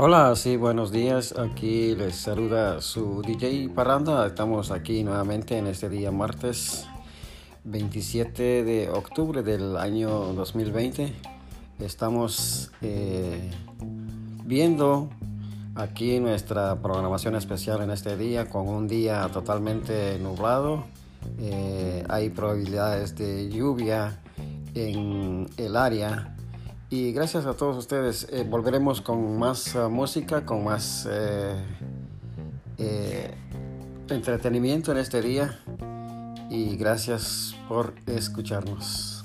Hola, sí, buenos días. Aquí les saluda su DJ Parranda. Estamos aquí nuevamente en este día martes 27 de octubre del año 2020. Estamos eh, viendo aquí nuestra programación especial en este día con un día totalmente nublado. Eh, hay probabilidades de lluvia en el área y gracias a todos ustedes. Eh, volveremos con más uh, música, con más eh, eh, entretenimiento en este día. Y gracias por escucharnos.